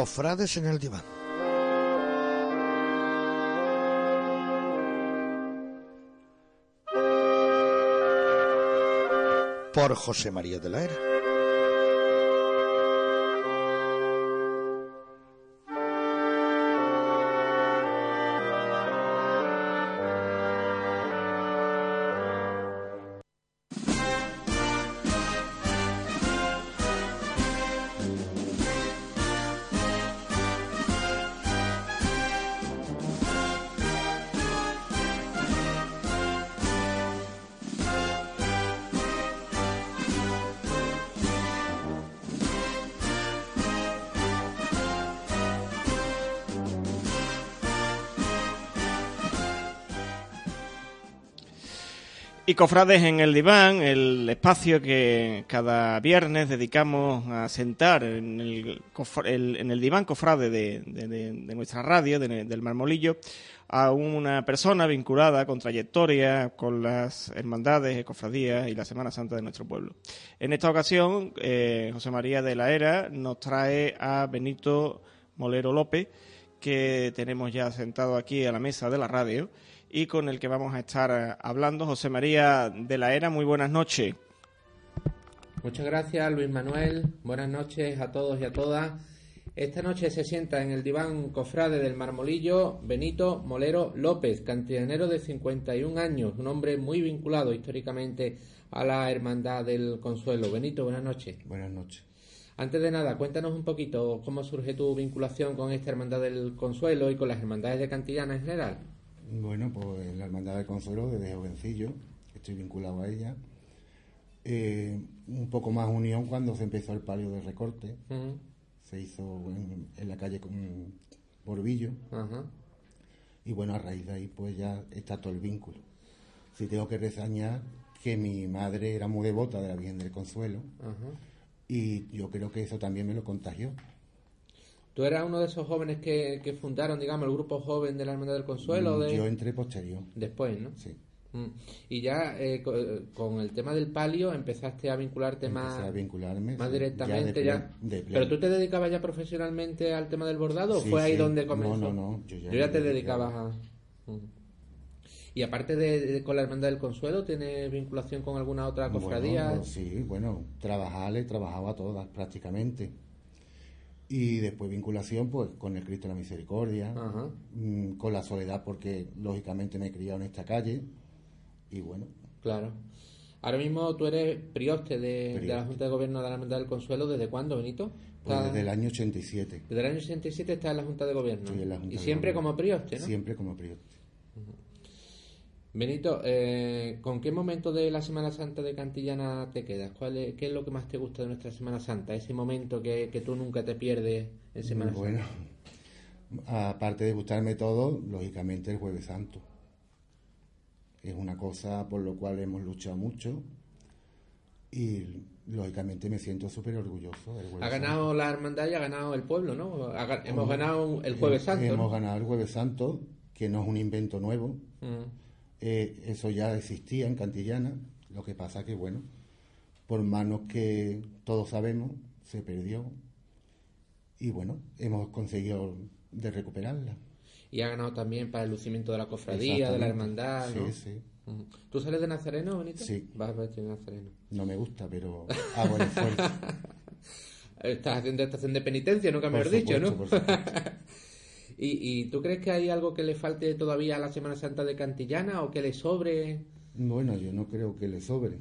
Cofrades en el diván. Por José María de la Era. Y Cofrades en el Diván, el espacio que cada viernes dedicamos a sentar en el, en el diván cofrade de, de- nuestra radio, de- del Marmolillo, a una persona vinculada con trayectoria con las hermandades, cofradías y la Semana Santa de nuestro pueblo. En esta ocasión, eh, José María de la Era nos trae a Benito Molero López, que tenemos ya sentado aquí a la mesa de la radio y con el que vamos a estar eh, hablando. José María de la Era, muy buenas noches. Muchas gracias, Luis Manuel. Buenas noches a todos y a todas. Esta noche se sienta en el diván cofrade del Marmolillo Benito Molero López, cantillanero de 51 años, un hombre muy vinculado históricamente a la Hermandad del Consuelo. Benito, buenas noches. Buenas noches. Antes de nada, cuéntanos un poquito cómo surge tu vinculación con esta Hermandad del Consuelo y con las hermandades de Cantillana en general. Bueno, pues en la Hermandad del Consuelo desde jovencillo, estoy vinculado a ella. Eh, un poco más unión cuando se empezó el palio de recorte, se hizo en, en la calle con Porvillo Ajá. y bueno, a raíz de ahí pues ya está todo el vínculo. Si tengo que resañar que mi madre era muy devota de la Virgen del Consuelo y yo creo que eso también me lo contagió. ¿Tú eras uno de esos jóvenes que, que fundaron, digamos, el grupo joven de la Hermandad del Consuelo? De... Mm, Yo entré posterior, Después, ¿no? sí. Mm. Y ya eh, eh, con el tema del palio empezaste a vincularte más, Empecé a vincularme más sí, directamente de ya. de ¿Pero tú te dedicabas ya profesionalmente al tema del bordado o Sí, fue ahí sí. donde No, comenzó? no, no, yo ya te dedicaba. dedicabas a... Mm. Y aparte de, de- con la Hermandad del Consuelo, ¿tienes vinculación con alguna otra cofradía? Bueno, sí, bueno, trabajar, he trabajado a todas prácticamente. Y después vinculación pues con el Cristo de la Misericordia, Ajá. mm, con la soledad porque lógicamente me he criado en esta calle y bueno, Claro. Ahora mismo tú eres prioste de, de la. Junta de Gobierno de la Hermandad del Consuelo. ¿Desde cuándo, Benito? pues desde el año 87, Desde el año 67 estás en la Junta de Gobierno. Estoy en la Junta y de siempre Gobierno. como prioste, ¿no? siempre como prioste. Benito, eh, ¿con qué momento de la Semana Santa de Cantillana te quedas? ¿Cuál es, ¿Qué es lo que más te gusta de nuestra Semana Santa? Ese momento que, que tú nunca te pierdes en Semana Bueno, Santa. aparte de gustarme todo, lógicamente el Jueves Santo. Es una cosa por lo cual hemos luchado mucho y lógicamente me siento súper orgulloso. del Jueves Ha Santo. ganado la hermandad y ha ganado el pueblo, ¿no? Ha hemos ganado el Jueves Santo. Hemos ¿no? ganado el Jueves Santo, que no es un invento nuevo. Mm. Eh, eso ya existía en Cantillana. Lo que pasa que, bueno, por manos que todos sabemos, se perdió. Y bueno, hemos conseguido de recuperarla. Y ha ganado también para el lucimiento de la cofradía, de la hermandad, ¿no? Sí, sí. Mm. ¿Tú sales de Nazareno, Benito? Sí. Vas vestido de Nazareno. No me gusta, pero hago el esfuerzo. Estás haciendo estación de penitencia, nunca me has dicho, ¿no? por supuesto. ¿Y, ¿Y tú crees que hay algo que le falte todavía a la Semana Santa de Cantillana o que le sobre? Bueno, yo no creo que le sobre.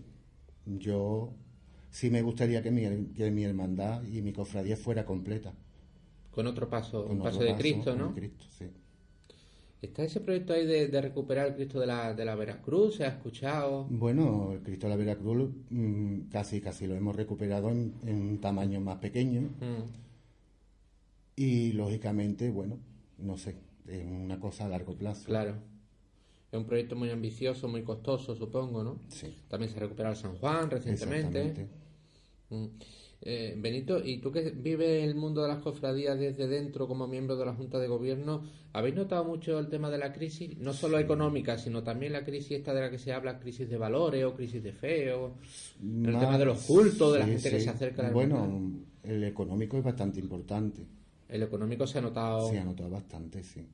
Yo sí me gustaría que mi, que mi hermandad y mi cofradía fuera completa. Con otro paso, Con un otro paso de paso, Cristo, con ¿no? Cristo, sí. ¿Está ese proyecto ahí de, de recuperar el Cristo de la, de la Veracruz? ¿Se ha escuchado? Bueno, el Cristo de la Veracruz mm, casi casi lo hemos recuperado en, en un tamaño más pequeño Mm. y lógicamente, bueno, no sé, es una cosa a largo plazo. Claro. Es un proyecto muy ambicioso, muy costoso, supongo, ¿no? Sí. También se ha recuperado el San Juan recientemente. Exactamente. Mm. Eh, Benito, ¿y tú que vives el mundo de las cofradías desde dentro como miembro de la Junta de Gobierno, ¿habéis notado mucho el tema de la crisis? No solo económica, sino también la crisis esta de la que se habla, crisis de valores o crisis de fe, o el tema de los cultos, de la sí, gente que se acerca a la Bueno, hermandad. el económico es bastante importante. El económico se ha notado. Se ha notado bastante, sí.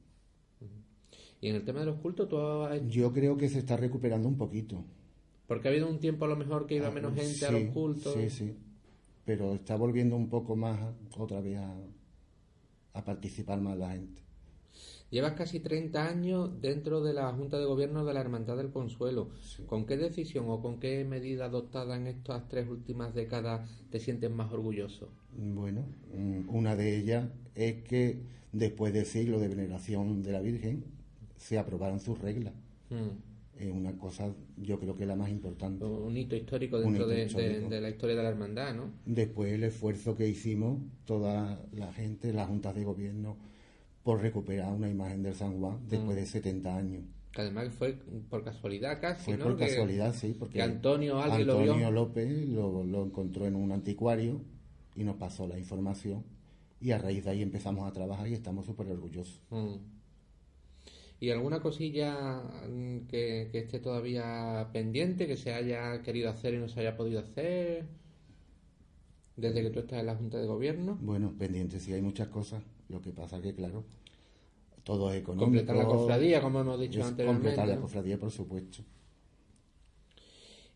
Y en el tema de los cultos, ¿tú has- Yo creo que se está recuperando un poquito. porque ha habido un tiempo a lo mejor que iba menos gente a los Ah, cultos. Sí, sí. Pero está volviendo un poco más otra vez a, a participar más la gente. Llevas casi 30 años dentro de la Junta de Gobierno de la Hermandad del Consuelo. ¿Con qué decisión o con qué medida adoptada en estas tres últimas décadas te sientes más orgulloso? Bueno, mm, una de ellas es que después de siglos de veneración de la Virgen se aprobaron sus reglas. Mm. Es una cosa, yo creo que la más importante. Un hito histórico dentro hito de, de la historia de la hermandad, ¿no? Después el esfuerzo que hicimos toda la gente, las juntas de gobierno, por recuperar una imagen del San Juan después Mm. de 70 años. Que además fue por casualidad casi, Fue ¿no? por Que- casualidad, sí, porque que Antonio alguien lo vio. Antonio López lo, lo encontró en un anticuario y nos pasó la información y a raíz de ahí empezamos a trabajar y estamos súper orgullosos. Mm. ¿Y alguna cosilla mm, que, que esté todavía pendiente, que se haya querido hacer y no se haya podido hacer? Desde que tú estás en la Junta de Gobierno. Bueno, pendientes sí hay muchas cosas, lo que pasa que claro, todo es económico. Completar la cofradía, como hemos dicho Es anteriormente. Completar la cofradía, por supuesto.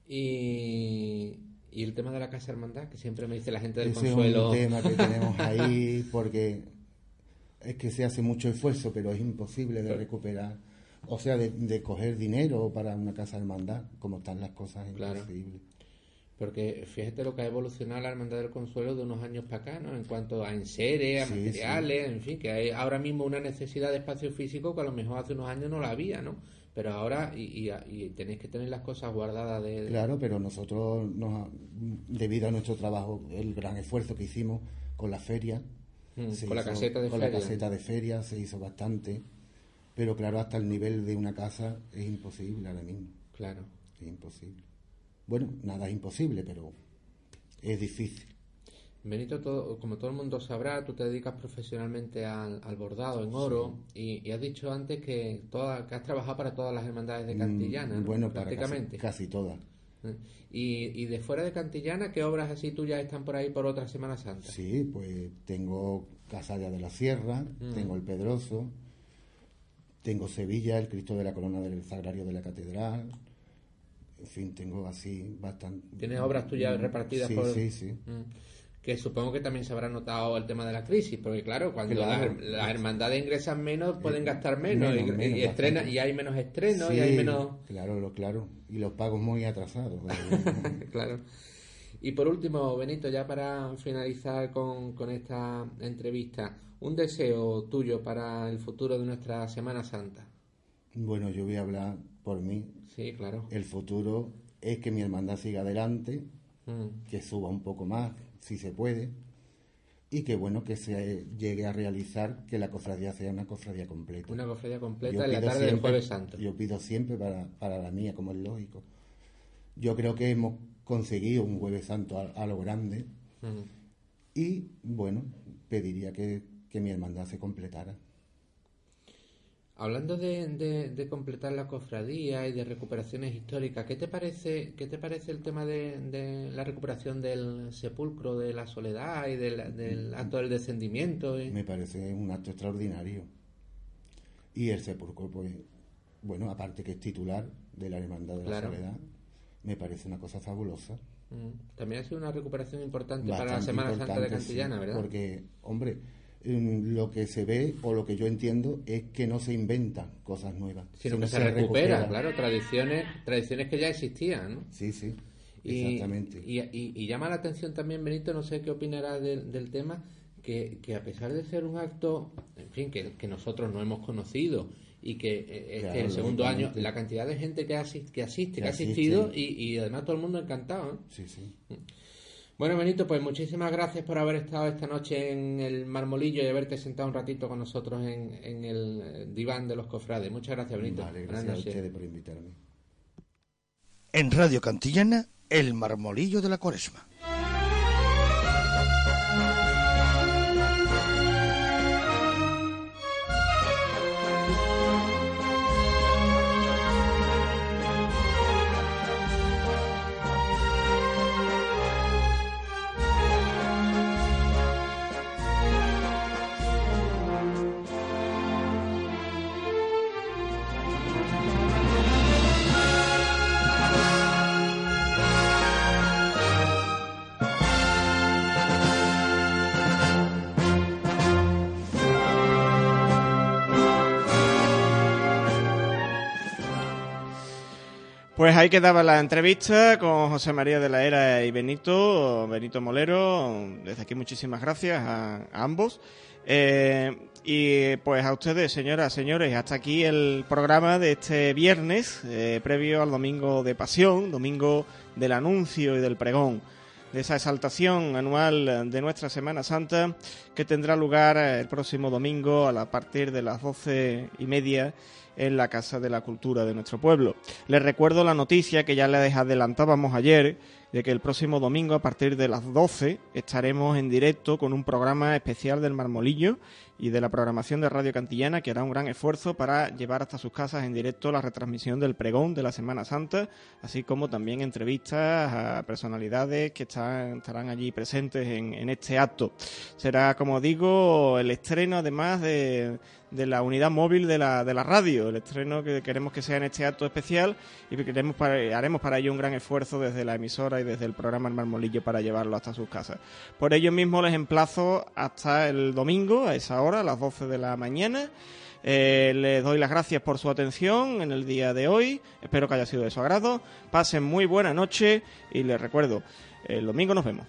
Y, y el tema de la Casa Hermandad, que siempre me dice la gente del Ese es Consuelo. un tema que tenemos ahí porque es que se hace mucho esfuerzo, pero es imposible de recuperar. O sea, de, de coger dinero para una casa hermandad, como están las cosas, es Claro. imposible. Porque fíjate lo que ha evolucionado la Hermandad del Consuelo de unos años para acá, ¿no? En cuanto a enseres, a Sí, materiales, en fin, que hay ahora mismo una necesidad de espacio físico que a lo mejor hace unos años no la había, ¿no? Pero ahora, y, y- y tenéis que tener las cosas guardadas de... Claro, pero nosotros, nos, debido a nuestro trabajo, el gran esfuerzo que hicimos con la feria, Mm, con la caseta de con feria. la caseta de feria se hizo bastante, pero claro, hasta el nivel de una casa es imposible ahora mismo. Claro. Es imposible. Bueno, nada es imposible, pero es difícil. Benito, todo- como todo el mundo sabrá, tú te dedicas profesionalmente al, al bordado en oro y, y has dicho antes que, toda, que has trabajado para todas las hermandades de Cantillana, Mm, ¿no? Bueno, para prácticamente. casi, casi todas. ¿Eh? Y, y de fuera de Cantillana, ¿qué obras así tuyas están por ahí por otra Semana Santa? Sí, pues tengo Casalla de la Sierra, Mm. tengo El Pedroso, tengo Sevilla, el Cristo de la Corona del Sagrario de la Catedral. En fin, tengo así bastante. ¿Tienes obras tuyas repartidas sí, por...? Sí, sí. Mm. Que supongo que también se habrá notado el tema de la crisis, porque claro, cuando Claro. las, las hermandades ingresan menos, pueden gastar menos, menos, y, menos, y estrena- y hay menos estrenos, y Sí, hay menos... Claro, lo, claro. Y los pagos muy atrasados. claro. Y por último, Benito, ya para finalizar con, con esta entrevista, un deseo tuyo para el futuro de nuestra Semana Santa. Bueno, yo voy a hablar por mí. Sí, claro. El futuro es que mi hermandad siga adelante, Mm. que suba un poco más, si se puede, y que bueno, que se llegue a realizar que la cofradía sea una cofradía completa. Una cofradía completa Yo en la tarde del Jueves Santo. Yo pido siempre para, para la mía, como es lógico. Yo creo que hemos conseguido un jueves santo a, a lo grande Ujú. y bueno, pediría que, que mi hermandad se completara. Hablando de, de- de completar la cofradía y de recuperaciones históricas, ¿qué te parece, qué te parece el tema de, de la recuperación del sepulcro de la soledad y del, del acto del descendimiento? y- Me parece un acto extraordinario. Y el sepulcro, pues, bueno, aparte que es titular de la Hermandad de Claro. la Soledad, me parece una cosa fabulosa. Mm. También ha sido una recuperación importante para la Semana Santa de sí, Cantillana, ¿verdad? Porque, hombre, mm, lo que se ve o lo que yo entiendo es que no se inventan cosas nuevas. Sino que se, se recupera, claro, tradiciones, tradiciones que ya existían, ¿no? Sí, sí, Y, exactamente. Y, y- y llama la atención también, Benito, no sé qué opinará del, del tema, que, que a pesar de ser un acto, en fin, que, que nosotros no hemos conocido y que es Claro, que el segundo año, la cantidad de gente que, asiste, que asiste, que, Que ha asistido asiste. y, y además todo el mundo encantado. ¿eh? Sí, sí. Bueno, Benito, pues muchísimas gracias por haber estado esta noche en el marmolillo y haberte sentado un ratito con nosotros en, en el eh, diván de los cofrades. Muchas gracias, Benito. Vale, gracias a ustedes por invitarme. En Radio Cantillana, el marmolillo de la cuaresma. Pues ahí quedaba la entrevista con José María de la Era y Benito, Benito Molero. Desde aquí muchísimas gracias a, ambos. Eh, y pues a ustedes, señoras, señores, hasta aquí el programa de este viernes, eh, previo al domingo de Pasión, domingo del anuncio y del pregón, de esa exaltación anual de nuestra Semana Santa que tendrá lugar el próximo domingo a partir de las doce y media en la Casa de la Cultura de nuestro pueblo. Les recuerdo la noticia que ya les adelantábamos ayer, de que el próximo domingo a partir de las 12 estaremos en directo con un programa especial del Marmolillo y de la programación de Radio Cantillana que hará un gran esfuerzo para llevar hasta sus casas en directo la retransmisión del pregón de la Semana Santa, así como también entrevistas a personalidades que están- estarán allí presentes en, este acto. Será, como digo, el estreno además de, de la unidad móvil de la, de la radio, el estreno que queremos que sea en este acto especial y que queremos para- haremos para ello un gran esfuerzo desde la emisora y desde el programa El Marmolillo para llevarlo hasta sus casas. Por ello mismo les emplazo hasta el domingo a esa a las 12 de la mañana. Eh, les doy las gracias por su atención en el día de hoy. Espero que haya sido de su agrado. Pasen muy buena noche y les recuerdo, el domingo nos vemos.